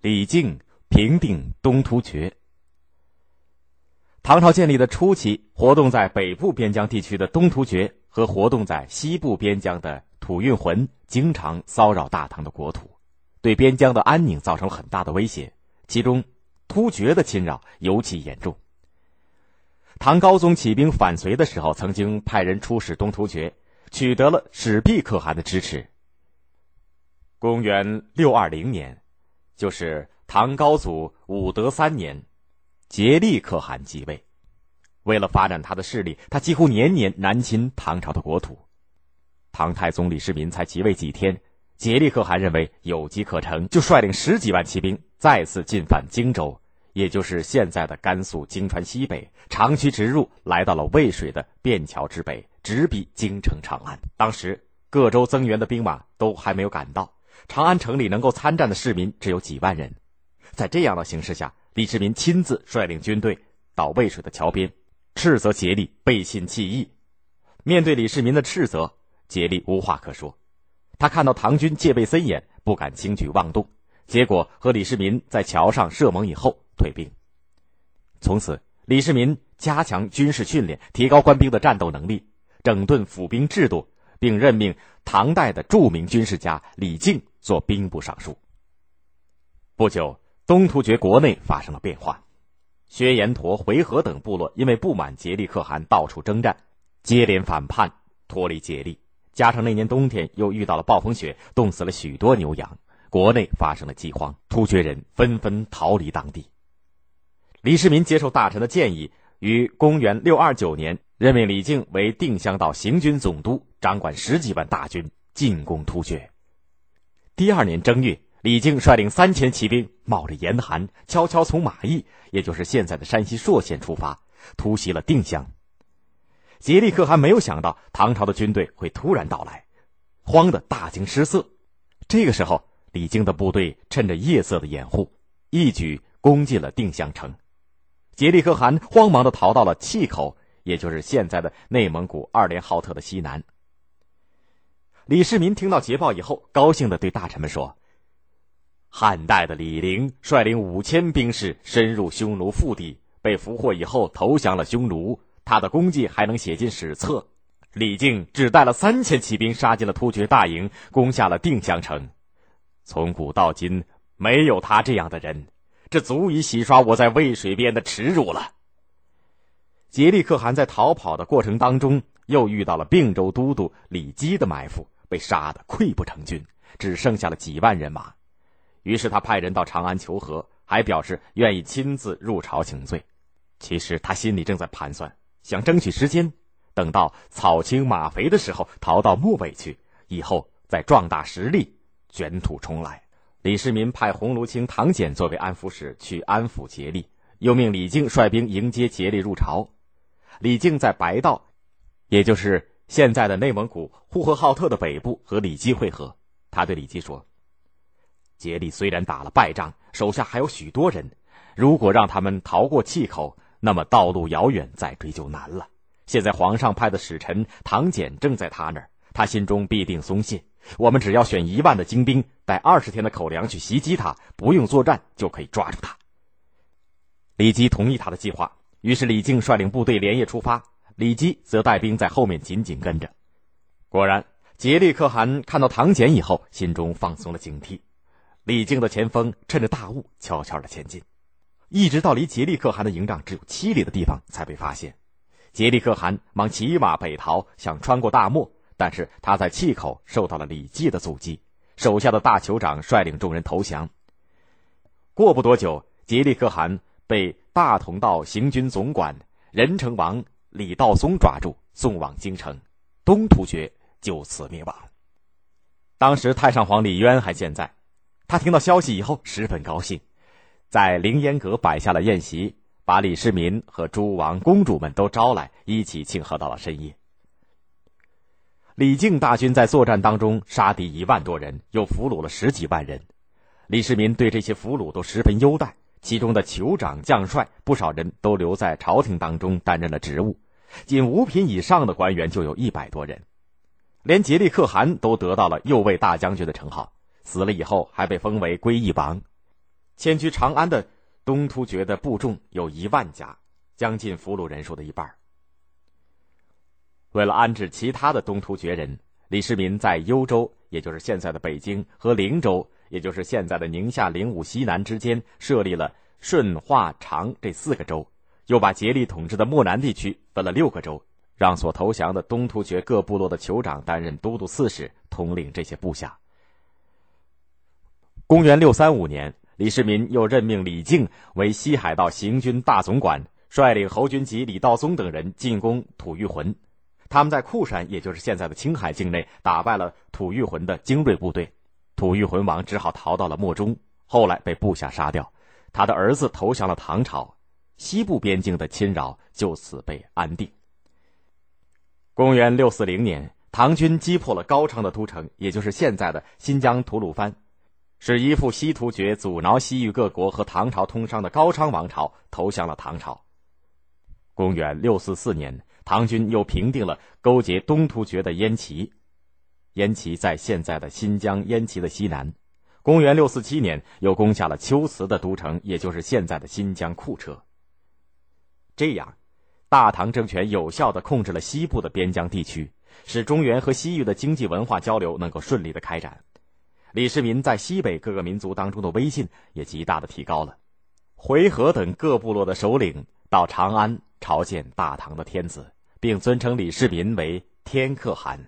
李靖平定东突厥。唐朝建立的初期，活动在北部边疆地区的东突厥和活动在西部边疆的吐运浑经常骚扰大唐的国土，对边疆的安宁造成很大的威胁。其中，突厥的侵扰尤其严重。唐高宗起兵反隋的时候，曾经派人出使东突厥，取得了史毕可汗的支持。公元六二零年，就是唐高祖武德三年。竭力可汗即位，为了发展他的势力，他几乎年年南侵唐朝的国土。唐太宗李世民才即位几天，竭力可汗认为有机可乘，就率领十几万骑兵再次进犯荆州，也就是现在的甘肃荆川西北，长驱直入，来到了渭水的便桥之北，直逼京城长安。当时各州增援的兵马都还没有赶到，长安城里能够参战的市民只有几万人，在这样的形势下。李世民亲自率领军队到渭水的桥边，斥责竭力背信弃义。面对李世民的斥责，竭力无话可说。他看到唐军戒备森严，不敢轻举妄动，结果和李世民在桥上设盟以后退兵。从此，李世民加强军事训练，提高官兵的战斗能力，整顿府兵制度，并任命唐代的著名军事家李靖做兵部尚书。不久。东突厥国内发生了变化，薛延陀、回纥等部落因为不满竭力可汗到处征战，接连反叛，脱离竭力。加上那年冬天又遇到了暴风雪，冻死了许多牛羊，国内发生了饥荒，突厥人纷纷逃离当地。李世民接受大臣的建议，于公元六二九年任命李靖为定襄道行军总督，掌管十几万大军进攻突厥。第二年正月。李靖率领三千骑兵，冒着严寒，悄悄从马邑，也就是现在的山西朔县出发，突袭了定襄。颉利可汗没有想到唐朝的军队会突然到来，慌得大惊失色。这个时候，李靖的部队趁着夜色的掩护，一举攻进了定襄城。颉利可汗慌忙的逃到了碛口，也就是现在的内蒙古二连浩特的西南。李世民听到捷报以后，高兴的对大臣们说。汉代的李陵率领五千兵士深入匈奴腹地，被俘获以后投降了匈奴。他的功绩还能写进史册。李靖只带了三千骑兵杀进了突厥大营，攻下了定襄城。从古到今，没有他这样的人，这足以洗刷我在渭水边的耻辱了。竭力可汗在逃跑的过程当中，又遇到了并州都督李基的埋伏，被杀得溃不成军，只剩下了几万人马。于是他派人到长安求和，还表示愿意亲自入朝请罪。其实他心里正在盘算，想争取时间，等到草青马肥的时候逃到漠北去，以后再壮大实力，卷土重来。李世民派鸿胪卿唐俭作为安抚使去安抚竭力，又命李靖率兵迎接竭力入朝。李靖在白道，也就是现在的内蒙古呼和浩特的北部和李基会合。他对李基说。杰力虽然打了败仗，手下还有许多人。如果让他们逃过气口，那么道路遥远，再追就难了。现在皇上派的使臣唐俭正在他那儿，他心中必定松懈。我们只要选一万的精兵，带二十天的口粮去袭击他，不用作战就可以抓住他。李基同意他的计划，于是李靖率领部队连夜出发，李基则带兵在后面紧紧跟着。果然，杰利可汗看到唐俭以后，心中放松了警惕。李靖的前锋趁着大雾悄悄的前进，一直到离杰利可汗的营帐只有七里的地方才被发现。杰利可汗忙骑马北逃，想穿过大漠，但是他在碛口受到了李绩的阻击，手下的大酋长率领众人投降。过不多久，杰利可汗被大同道行军总管任城王李道松抓住，送往京城，东突厥就此灭亡。当时太上皇李渊还健在。他听到消息以后十分高兴，在凌烟阁摆下了宴席，把李世民和诸王公主们都招来，一起庆贺到了深夜。李靖大军在作战当中杀敌一万多人，又俘虏了十几万人。李世民对这些俘虏都十分优待，其中的酋长、将帅不少人都留在朝廷当中担任了职务，仅五品以上的官员就有一百多人，连竭力可汗都得到了右卫大将军的称号。死了以后，还被封为归义王。迁居长安的东突厥的部众有一万家，将近俘虏人数的一半。为了安置其他的东突厥人，李世民在幽州，也就是现在的北京，和灵州，也就是现在的宁夏灵武西南之间，设立了顺、化、长这四个州，又把竭力统治的漠南地区分了六个州，让所投降的东突厥各部落的酋长担任都督刺史，统领这些部下。公元六三五年，李世民又任命李靖为西海道行军大总管，率领侯君集、李道宗等人进攻吐谷浑。他们在库山，也就是现在的青海境内，打败了吐谷浑的精锐部队，吐谷浑王只好逃到了漠中，后来被部下杀掉。他的儿子投降了唐朝，西部边境的侵扰就此被安定。公元六四零年，唐军击破了高昌的都城，也就是现在的新疆吐鲁番，使依附西突厥、阻挠西域各国和唐朝通商的高昌王朝投降了唐朝。公元六四四年。唐军又平定了勾结东突厥的燕齐，燕齐在现在的新疆燕齐的西南。公元六四七年，又攻下了龟兹的都城，也就是现在的新疆库车。这样，大唐政权有效的控制了西部的边疆地区，使中原和西域的经济文化交流能够顺利的开展。李世民在西北各个民族当中的威信也极大的提高了。回纥等各部落的首领到长安朝见大唐的天子。并尊称李世民为天可汗。